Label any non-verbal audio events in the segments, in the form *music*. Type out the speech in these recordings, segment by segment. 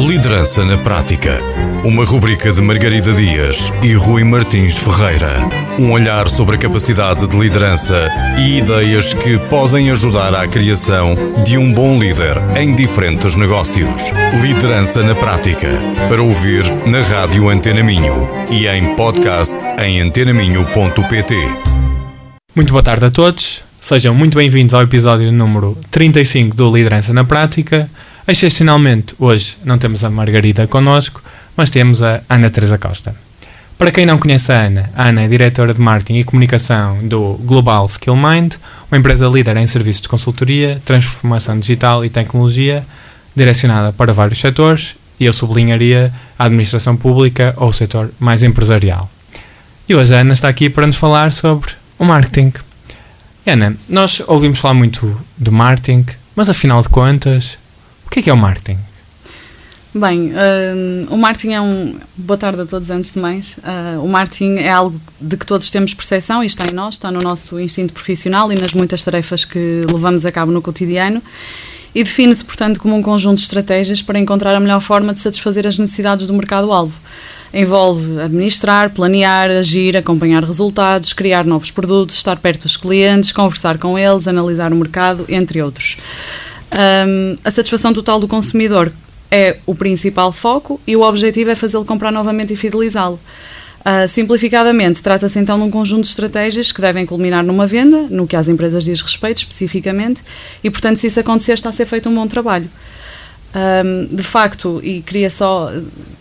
Liderança na Prática. Uma rubrica de Margarida Dias e Rui Martins Ferreira. Um olhar sobre a capacidade de liderança e ideias que podem ajudar à criação de um bom líder em diferentes negócios. Liderança na Prática. Para ouvir na Rádio Antena Minho e em podcast em antenaminho.pt. Muito boa tarde a todos. Sejam muito bem-vindos ao episódio número 35 do Liderança na Prática. Excepcionalmente, hoje não temos a Margarida connosco, mas temos a Ana Teresa Costa. Para quem não conhece a Ana, a Ana é diretora de marketing e comunicação do Global Skill Mind, uma empresa líder em serviços de consultoria, transformação digital e tecnologia, direcionada para vários setores, e eu sublinharia a administração pública ou o setor mais empresarial. E hoje a Ana está aqui para nos falar sobre o marketing. Ana, nós ouvimos falar muito do marketing, mas afinal de contas, o que é, que é o marketing? Bem, uh, o marketing é um. Boa tarde a todos, antes de mais. Uh, o marketing é algo de que todos temos percepção e está em nós, está no nosso instinto profissional e nas muitas tarefas que levamos a cabo no cotidiano. E define-se, portanto, como um conjunto de estratégias para encontrar a melhor forma de satisfazer as necessidades do mercado-alvo. Envolve administrar, planear, agir, acompanhar resultados, criar novos produtos, estar perto dos clientes, conversar com eles, analisar o mercado, entre outros. Um, a satisfação total do consumidor é o principal foco e o objetivo é fazê-lo comprar novamente e fidelizá-lo. Uh, simplificadamente, trata-se então de um conjunto de estratégias que devem culminar numa venda, no que às empresas diz respeito especificamente, e portanto, se isso acontecer, está a ser feito um bom trabalho. Um, de facto, e queria só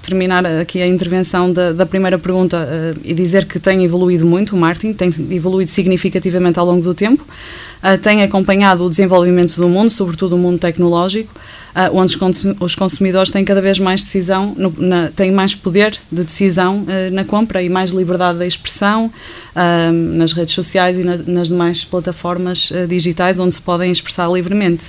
terminar aqui a intervenção da, da primeira pergunta uh, e dizer que tem evoluído muito o marketing, tem evoluído significativamente ao longo do tempo, uh, tem acompanhado o desenvolvimento do mundo, sobretudo o mundo tecnológico, uh, onde os consumidores têm cada vez mais decisão, no, na, têm mais poder de decisão na compra e mais liberdade de expressão nas redes sociais e na, nas demais plataformas digitais onde se podem expressar livremente.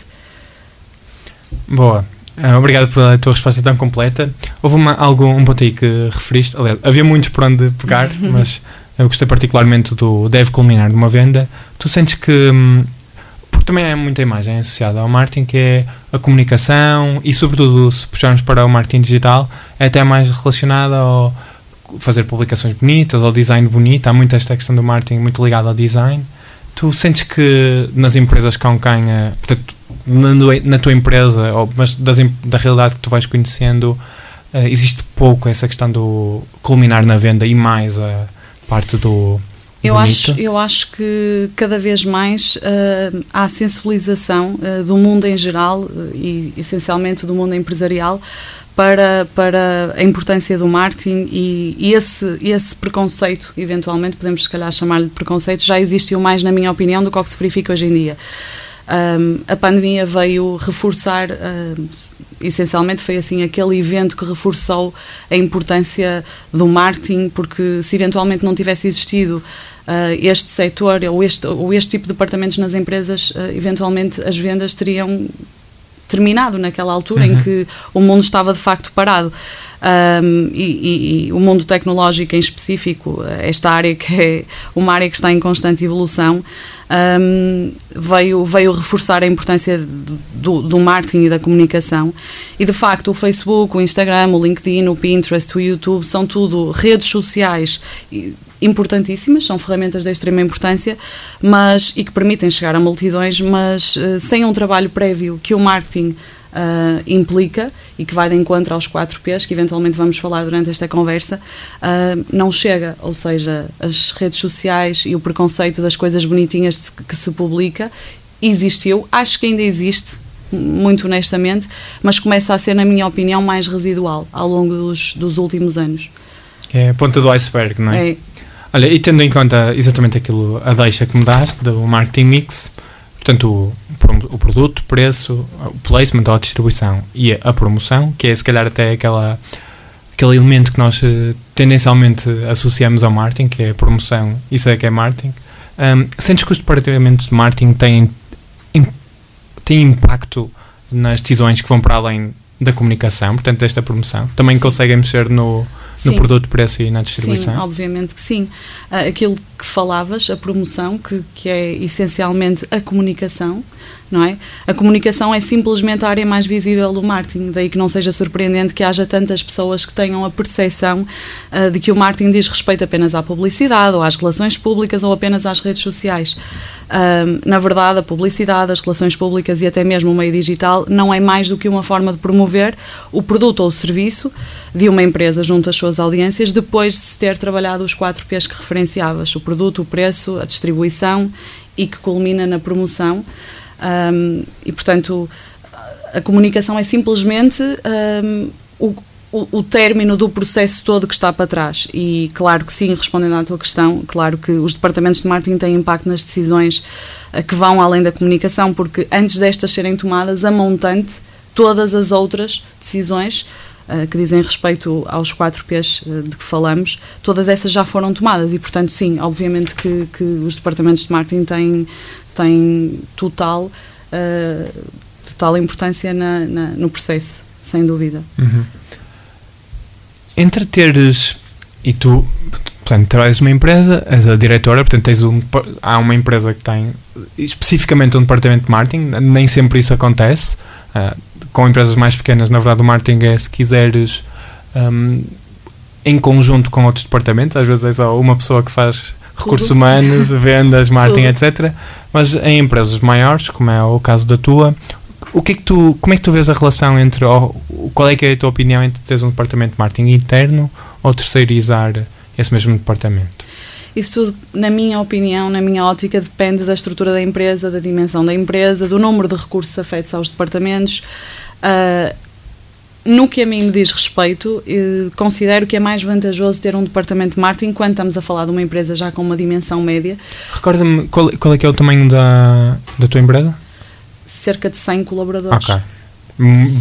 Boa. Uh, obrigado pela tua resposta tão completa. Houve uma, algo, um ponto aí que referiste, aliás, havia muitos por onde pegar, mas eu gostei particularmente do deve culminar numa venda. Tu sentes que, hum, porque também é muita imagem associada ao marketing, que é a comunicação e, sobretudo, se puxarmos para o marketing digital, é até mais relacionada ao fazer publicações bonitas, ao design bonito. Há muito esta questão do marketing muito ligada ao design. Tu sentes que nas empresas com quem, portanto, na, na tua empresa, ou, mas das, da realidade que tu vais conhecendo, uh, existe pouco essa questão do culminar na venda e mais a parte do. Eu acho, eu acho que cada vez mais uh, há sensibilização uh, do mundo em geral e essencialmente do mundo empresarial para, para a importância do marketing e, e, esse, esse preconceito, eventualmente podemos se calhar chamar-lhe preconceito, já existiu mais, na minha opinião, do que o que se verifica hoje em dia. Um, a pandemia veio reforçar, uh, essencialmente foi assim aquele evento que reforçou a importância do marketing, porque se eventualmente não tivesse existido uh, este setor ou este, ou este tipo de departamentos nas empresas, uh, eventualmente as vendas teriam terminado naquela altura uhum. em que o mundo estava de facto parado. Um, e, e, e, o mundo tecnológico em específico, esta área que é uma área que está em constante evolução, um, veio, veio reforçar a importância do, do, marketing e da comunicação. E de facto, o Facebook, o Instagram, o LinkedIn, o Pinterest, o YouTube são tudo redes sociais importantíssimas, são ferramentas de extrema importância, mas e que permitem chegar a multidões, mas uh, sem um trabalho prévio que o marketing uh, implica e que vai de encontro aos 4 P's, que eventualmente vamos falar durante esta conversa, uh, não chega. Ou seja, as redes sociais e o preconceito das coisas bonitinhas que se publica existiu, acho que ainda existe, muito honestamente, mas começa a ser, na minha opinião, mais residual ao longo dos, dos últimos anos. É a ponta do iceberg, não é? é. Olha, e tendo em conta exatamente aquilo, a deixa que me dás do marketing mix, Portanto, o, o produto, preço, o placement ou a distribuição e a promoção, que é se calhar até aquela, aquele elemento que nós uh, tendencialmente associamos ao marketing, que é a promoção, isso é que é marketing. Um, sentes que os departamentos de marketing têm, têm impacto nas decisões que vão para além da comunicação, portanto, desta promoção? Também Sim. conseguem mexer no, no produto, preço e na distribuição? Sim, obviamente que sim. Uh, aquilo que falavas, a promoção, que, que é essencialmente a comunicação, não é? A comunicação é simplesmente a área mais visível do marketing, daí que não seja surpreendente que haja tantas pessoas que tenham a percepção uh, de que o marketing diz respeito apenas à publicidade ou às relações públicas ou apenas às redes sociais. Uh, na verdade, a publicidade, as relações públicas e até mesmo o meio digital não é mais do que uma forma de promover o produto ou o serviço de uma empresa junto às suas audiências depois de se ter trabalhado os quatro P's que referenciavas: o produto, o preço, a distribuição e que culmina na promoção. Um, e, portanto, a comunicação é simplesmente um, o, o, o, término do processo todo que está para trás. E, claro que sim, respondendo à tua questão, claro que os departamentos de marketing têm impacto nas decisões uh, que vão além da comunicação, porque antes destas serem tomadas, a montante, todas as outras decisões que dizem respeito aos 4 P's uh, de que falamos, todas essas já foram tomadas e, portanto, sim, obviamente que, que os departamentos de marketing têm, têm total, uh, total importância na, na, no processo, sem dúvida. Uhum. Entre teres, e tu, portanto, trabalhas numa empresa, és a diretora, portanto, tens um, há uma empresa que tem especificamente um departamento de marketing, nem sempre isso acontece. Uh, com empresas mais pequenas, na verdade, o marketing é se quiseres. Um, em conjunto com outros departamentos, às vezes é só uma pessoa que faz recursos Tudo. humanos, *laughs* vendas, marketing, etc. Mas em empresas maiores, como é o caso da tua, o que é que tu, como é que tu vês a relação entre, ou, qual é que é a tua opinião entre teres um departamento de marketing interno ou terceirizar esse mesmo departamento? Isso, na minha opinião, na minha ótica, depende da estrutura da empresa, da dimensão da empresa, do número de recursos afetos aos departamentos. Uh, no que a mim me diz respeito, considero que é mais vantajoso ter um departamento de marketing quando estamos a falar de uma empresa já com uma dimensão média. Recorda-me qual, qual, é que é o tamanho da, da tua empresa? Cerca de 100 colaboradores. Ok.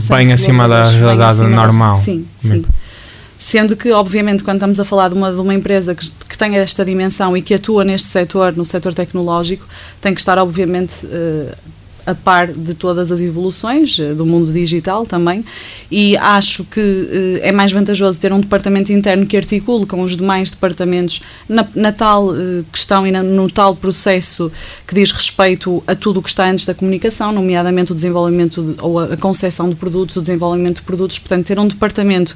Bem acima da realidade normal. Sim, sim. Sendo que, obviamente, quando estamos a falar de uma, de uma empresa que, que tem esta dimensão e que atua neste setor, no setor tecnológico, tem que estar, obviamente, uh, a par de todas as evoluções eh, do mundo digital também e acho que uh, é mais vantajoso ter um departamento interno que articule com os demais departamentos na, na tal uh, questão e na, no tal processo que diz respeito a tudo o que está antes da comunicação, nomeadamente o desenvolvimento de, ou a, concepção de produtos, o desenvolvimento de produtos, portanto ter um departamento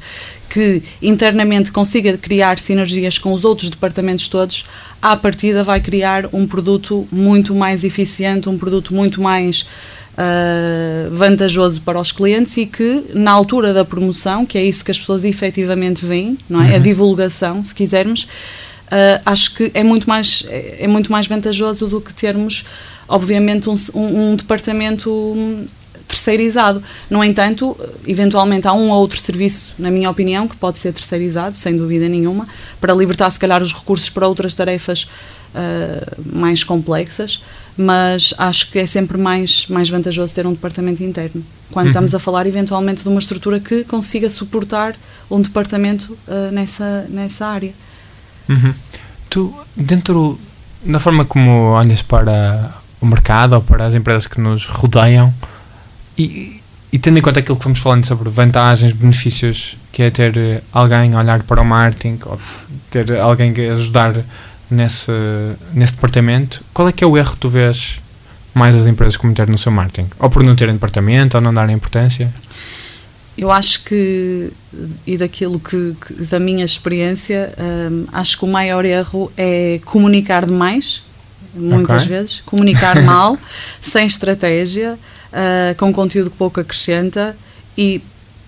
que internamente consiga criar sinergias com os outros departamentos todos, à partida vai criar um produto muito mais eficiente, um produto muito mais uh, vantajoso para os clientes e que, na altura da promoção, que é isso que as pessoas efetivamente veem, não é? Uhum. A divulgação, se quisermos, uh, acho que é muito, mais, é, muito mais vantajoso do que termos, obviamente, um, um, um departamento terceirizado. No entanto, eventualmente há um ou outro serviço, na minha opinião, que pode ser terceirizado, sem dúvida nenhuma, para libertar, se calhar, os recursos para outras tarefas uh, mais complexas, mas acho que é sempre mais, mais vantajoso ter um departamento interno, quando uhum. estamos a falar, eventualmente, de uma estrutura que consiga suportar um departamento uh, nessa, nessa área. Uhum. Tu, dentro da forma como olhas para o mercado ou para as empresas que nos rodeiam, e, e tendo em conta aquilo que fomos falando sobre vantagens, benefícios, que é ter eh, alguém a olhar para o marketing, ou ter alguém a ajudar nesse, nesse departamento, qual é que é o erro que tu vês mais as empresas cometerem no seu marketing? Ou por não terem departamento, ou não darem importância? Eu acho que, e daquilo que, que da minha experiência, hum, acho que o maior erro é comunicar demais, muitas okay. vezes, comunicar *laughs* mal, sem estratégia, uh, com conteúdo que pouco acrescenta e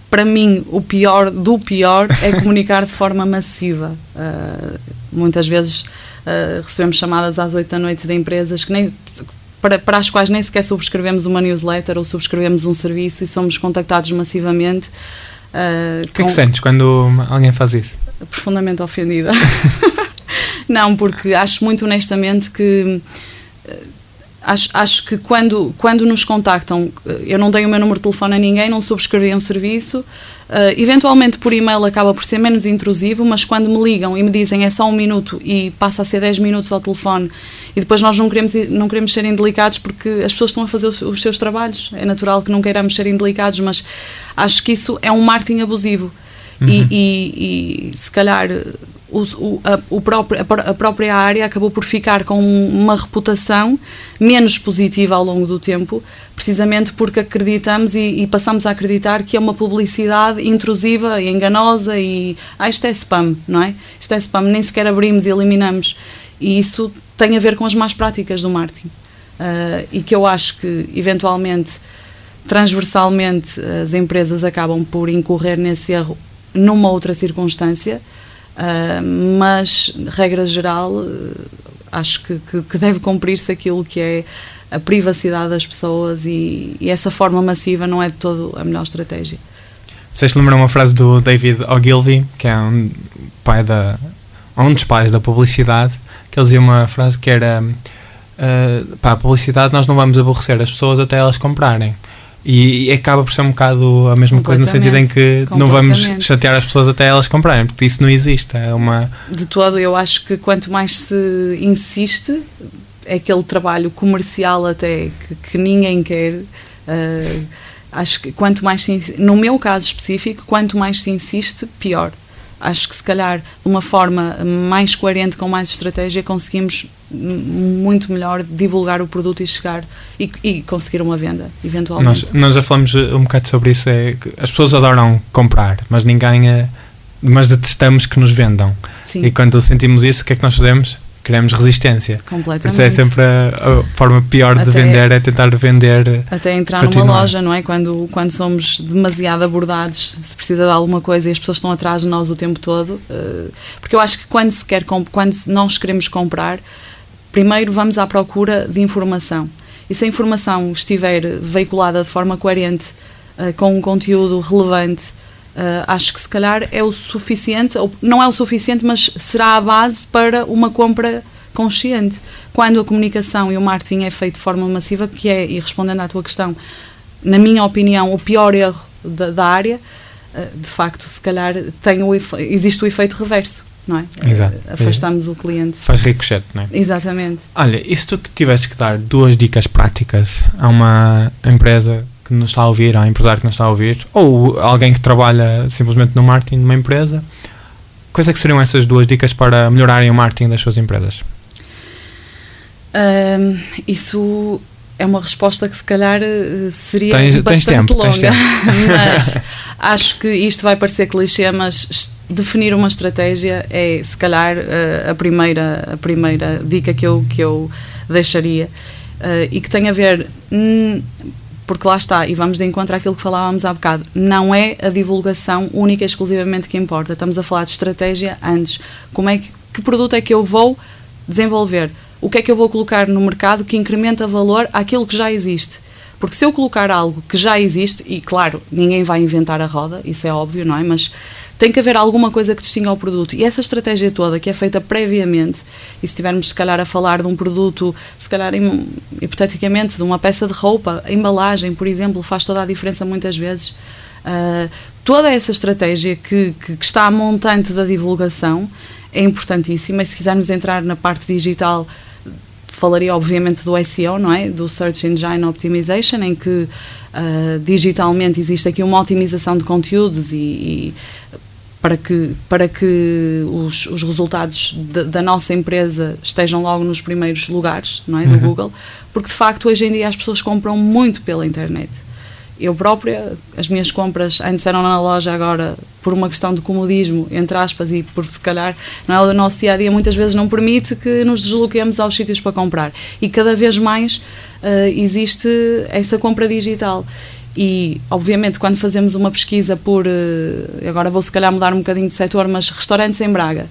para mim o pior do pior é *laughs* comunicar de forma massiva. Uh, muitas vezes uh, recebemos chamadas às 8 da noite de empresas que nem para, para as quais nem sequer subscrevemos uma newsletter ou subscrevemos um serviço e somos contactados massivamente. Uh, o que é que sentes quando alguém faz isso? Profundamente ofendida. *laughs* Não, porque acho muito honestamente que acho, acho que quando, quando nos contactam, eh, eu não tenho o meu número de telefone a ninguém, não subscrevi um serviço, uh, eventualmente por e-mail acaba por ser menos intrusivo, mas quando me ligam e me dizem é só um minuto e passa a ser 10 minutos ao telefone e depois nós não queremos, não queremos ser indelicados porque as pessoas estão a fazer os, os seus trabalhos, é natural que não queiramos ser indelicados, mas acho que isso é um marketing abusivo. Uhum. E, e, e, se calhar o, a, o próprio, a, própria área acabou por ficar com uma reputação menos positiva ao longo do tempo, precisamente porque acreditamos e, e passamos a acreditar que é uma publicidade intrusiva e enganosa e ah, isto é spam, não é? Isto é spam, nem sequer abrimos e eliminamos. E isso tem a ver com as más práticas do marketing. Uh, e que eu acho que, eventualmente, transversalmente, as empresas acabam por incorrer nesse erro numa outra circunstância, uh, mas, regra geral, uh, acho que, que, que deve cumprir-se aquilo que é a privacidade das pessoas e, e, essa forma massiva não é de todo a melhor estratégia. Vocês lembram uma frase do David Ogilvy, que é um, pai da, um dos pais da publicidade, que ele dizia uma frase que era uh, pá, a publicidade nós não vamos aborrecer as pessoas até elas comprarem. E, e acaba por ser um bocado a mesma coisa no sentido em que não vamos chatear as pessoas até elas comprarem, porque isso não existe. É uma... De todo, eu acho que quanto mais se insiste, é aquele trabalho comercial até que, que ninguém quer. Uh, acho que quanto mais se, no meu caso específico, quanto mais se insiste, pior acho que se calhar de uma forma mais coerente, com mais estratégia, conseguimos muito melhor divulgar o produto e chegar e, e conseguir uma venda, eventualmente. Nós, nós já falamos um bocado sobre isso, é as pessoas adoram comprar, mas ninguém é, mas detestamos que nos vendam. Sim. E quando sentimos isso, o que é que nós fazemos? criamos resistência. Completamente. Isso é sempre a, a forma pior até, de vender, é tentar vender. Até entrar continuar. numa loja, não é? Quando, quando somos demasiado abordados, se precisa de alguma coisa e as pessoas estão atrás de nós o tempo todo. Uh, porque eu acho que quando, se quer, quando nós queremos comprar, primeiro vamos à procura de informação. E se a informação estiver veiculada de forma coerente, uh, com um conteúdo relevante, Uh, acho que se calhar é o suficiente, ou não é o suficiente, mas será a base para uma compra consciente. Quando a comunicação e o marketing é feito de forma massiva, que é, e respondendo à tua questão, na minha opinião, o pior erro da, da área, uh, de facto, se calhar tem o existe o efeito reverso. Não é? Exato. Uh, afastamos o cliente. Faz ricochete, não é? Exatamente. Olha, e se tu tivesses que dar duas dicas práticas a uma empresa que nos está a ouvir, ao empresário que nos está a ouvir, ou alguém que trabalha simplesmente no marketing de uma empresa, quais é que seriam essas duas dicas para melhorarem o marketing das suas empresas? Um, isso é uma resposta que se calhar eh, seria tens, bastante tens tempo, longa, tens tempo. mas acho que isto vai parecer clichê, mas definir uma estratégia é se calhar eh, a primeira, a primeira dica que eu, que eu deixaria uh, e que tem a ver hum, porque lá está, e vamos de encontro àquilo que falávamos há bocado, não é a divulgação única e exclusivamente que importa. Estamos a falar de estratégia antes. Como é que, que produto é que eu vou desenvolver? O que é que eu vou colocar no mercado que incrementa valor àquilo que já existe? Porque se eu colocar algo que já existe, e claro, ninguém vai inventar a roda, isso é óbvio, não é? Mas tem que haver alguma coisa que distinga o produto. E essa estratégia toda, que é feita previamente, e se estivermos, se calhar, a falar de um produto, se calhar, hipoteticamente, de uma peça de roupa, a embalagem, por exemplo, faz toda a diferença muitas vezes. Uh, toda essa estratégia que, que, que está a montante da divulgação é importantíssima. E se quisermos entrar na parte digital, falaria obviamente do SEO, não é? Do Search Engine Optimization, em que uh, digitalmente existe aqui uma otimização de conteúdos e, e para que, para que os, os resultados de, da nossa empresa estejam logo nos primeiros lugares não é, do uhum. Google, porque de facto hoje em dia as pessoas compram muito pela internet. Eu própria, as minhas compras antes eram na loja, agora por uma questão de comodismo, entre aspas, e por se calhar não é o nosso dia a dia, muitas vezes não permite que nos desloquemos aos sítios para comprar. E cada vez mais uh, existe essa compra digital. E, obviamente, quando fazemos uma pesquisa por. Eh, agora vou se calhar mudar um bocadinho de setor, mas restaurantes em Braga.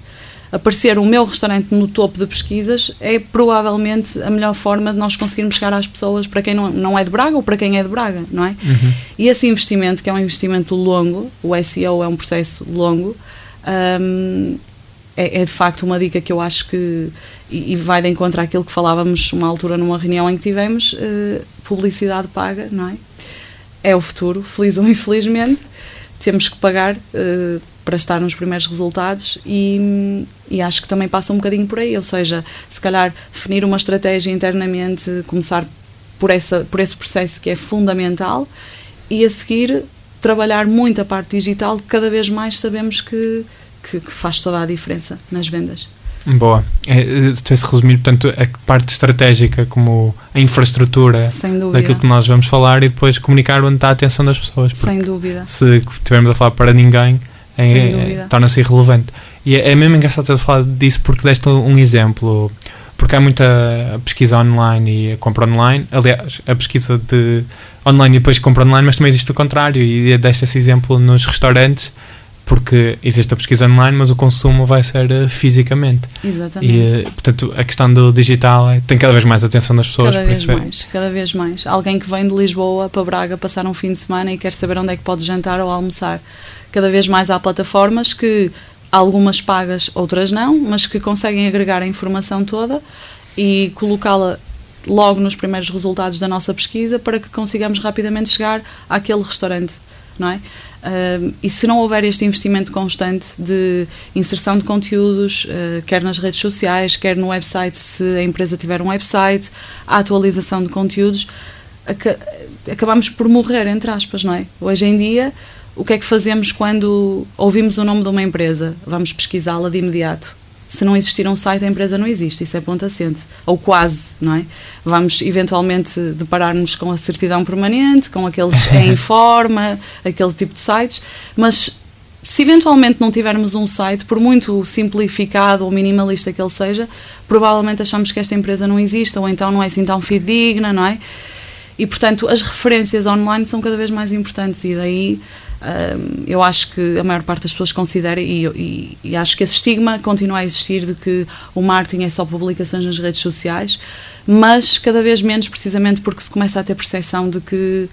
Aparecer o meu restaurante no topo de pesquisas é provavelmente a melhor forma de nós conseguirmos chegar às pessoas para quem não, não é de Braga ou para quem é de Braga, não é? Uhum. E esse investimento, que é um investimento longo, o SEO é um processo longo, um, é, é, de facto uma dica que eu acho que. E, e, vai de encontro àquilo que falávamos uma altura numa reunião em que tivemos: uh, publicidade paga, não é? é o futuro, feliz ou infelizmente, temos que pagar uh, para estar nos primeiros resultados e, e, acho que também passa um bocadinho por aí, ou seja, se calhar definir uma estratégia internamente, começar por, essa, por esse processo que é fundamental e a seguir trabalhar muito a parte digital, cada vez mais sabemos que, que, que faz toda a diferença nas vendas. Boa. É, se tivesse resumido, portanto, a parte estratégica como a infraestrutura daquilo que nós vamos falar e depois comunicar onde está a atenção das pessoas. Sem dúvida. Se estivermos a falar para ninguém, é, é, torna-se irrelevante. E é, é mesmo engraçado ter falado disso porque deste um exemplo. Porque há muita pesquisa online e compra online. Aliás, a pesquisa de online e depois compra online, mas também existe o contrário. E deste esse exemplo nos restaurantes porque existe a pesquisa online, mas o consumo vai ser uh, fisicamente. Exatamente. E, uh, portanto, a questão do digital é, tem cada vez mais atenção das pessoas. Cada vez é mais, cada vez mais. Alguém que vem de Lisboa para Braga passar um fim de semana e quer saber onde é que pode jantar ou almoçar. Cada vez mais há plataformas que, algumas pagas, outras não, mas que conseguem agregar a informação toda e colocá-la logo nos primeiros resultados da nossa pesquisa para que consigamos rapidamente chegar àquele restaurante, não é? Uh, e se não houver este investimento constante de inserção de conteúdos, uh, quer nas redes sociais, quer no website, se a empresa tiver um website, a atualização de conteúdos, ac acabamos por morrer, entre aspas, não é? Hoje em dia, o que é que fazemos quando ouvimos o nome de uma empresa? Vamos pesquisá-la de imediato se não existir um site, a empresa não existe, isso é ponto assente, ou quase, não é? Vamos eventualmente deparar-nos com a certidão permanente, com aqueles *laughs* em forma, aquele tipo de sites, mas se eventualmente não tivermos um site, por muito simplificado ou minimalista que ele seja, provavelmente achamos que esta empresa não existe, ou então não é assim tão fidedigna, não é? E portanto, as referências online são cada vez mais importantes, e daí eu acho que a maior parte das pessoas considera, e, e, e, acho que esse estigma continua a existir de que o marketing é só publicações nas redes sociais, mas cada vez menos, precisamente porque se começa a ter percepção de que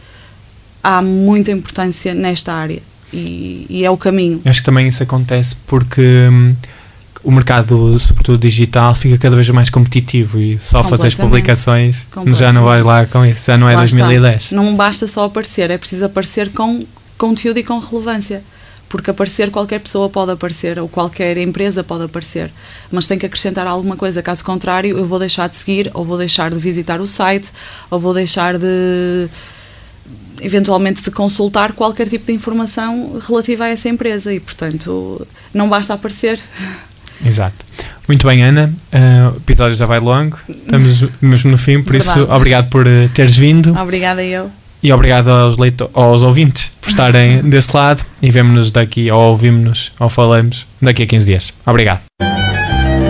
há muita importância nesta área e, e é o caminho. Eu acho que também isso acontece porque. Hum, o mercado, sobretudo digital, fica cada vez mais competitivo e só fazer as publicações já não vais lá com isso, já não é lá 2010. Está. Não basta só aparecer, é preciso aparecer com conteúdo e com relevância. Porque aparecer, qualquer pessoa pode aparecer, ou qualquer empresa pode aparecer, mas tem que acrescentar alguma coisa. Caso contrário, eu vou deixar de seguir, ou vou deixar de visitar o site, ou vou deixar de eventualmente de consultar qualquer tipo de informação relativa a essa empresa e, portanto, não basta aparecer. Exato. Muito bem, Ana. Uh, o episódio já vai longo, estamos mesmo no fim, por Verdade. isso, obrigado por uh, teres vindo. Obrigada eu. E obrigado aos, leito aos ouvintes estarem desse lado e vemo-nos daqui, ou ouvimos-nos, ou falamos daqui a 15 dias. Obrigado.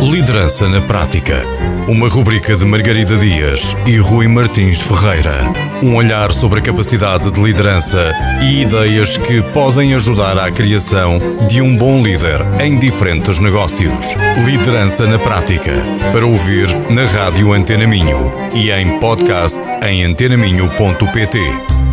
Liderança na Prática. Uma rubrica de Margarida Dias e Rui Martins Ferreira. Um olhar sobre a capacidade de liderança e ideias que podem ajudar à criação de um bom líder em diferentes negócios. Liderança na Prática. Para ouvir na Rádio Antena Minho e em podcast em antenaminho.pt.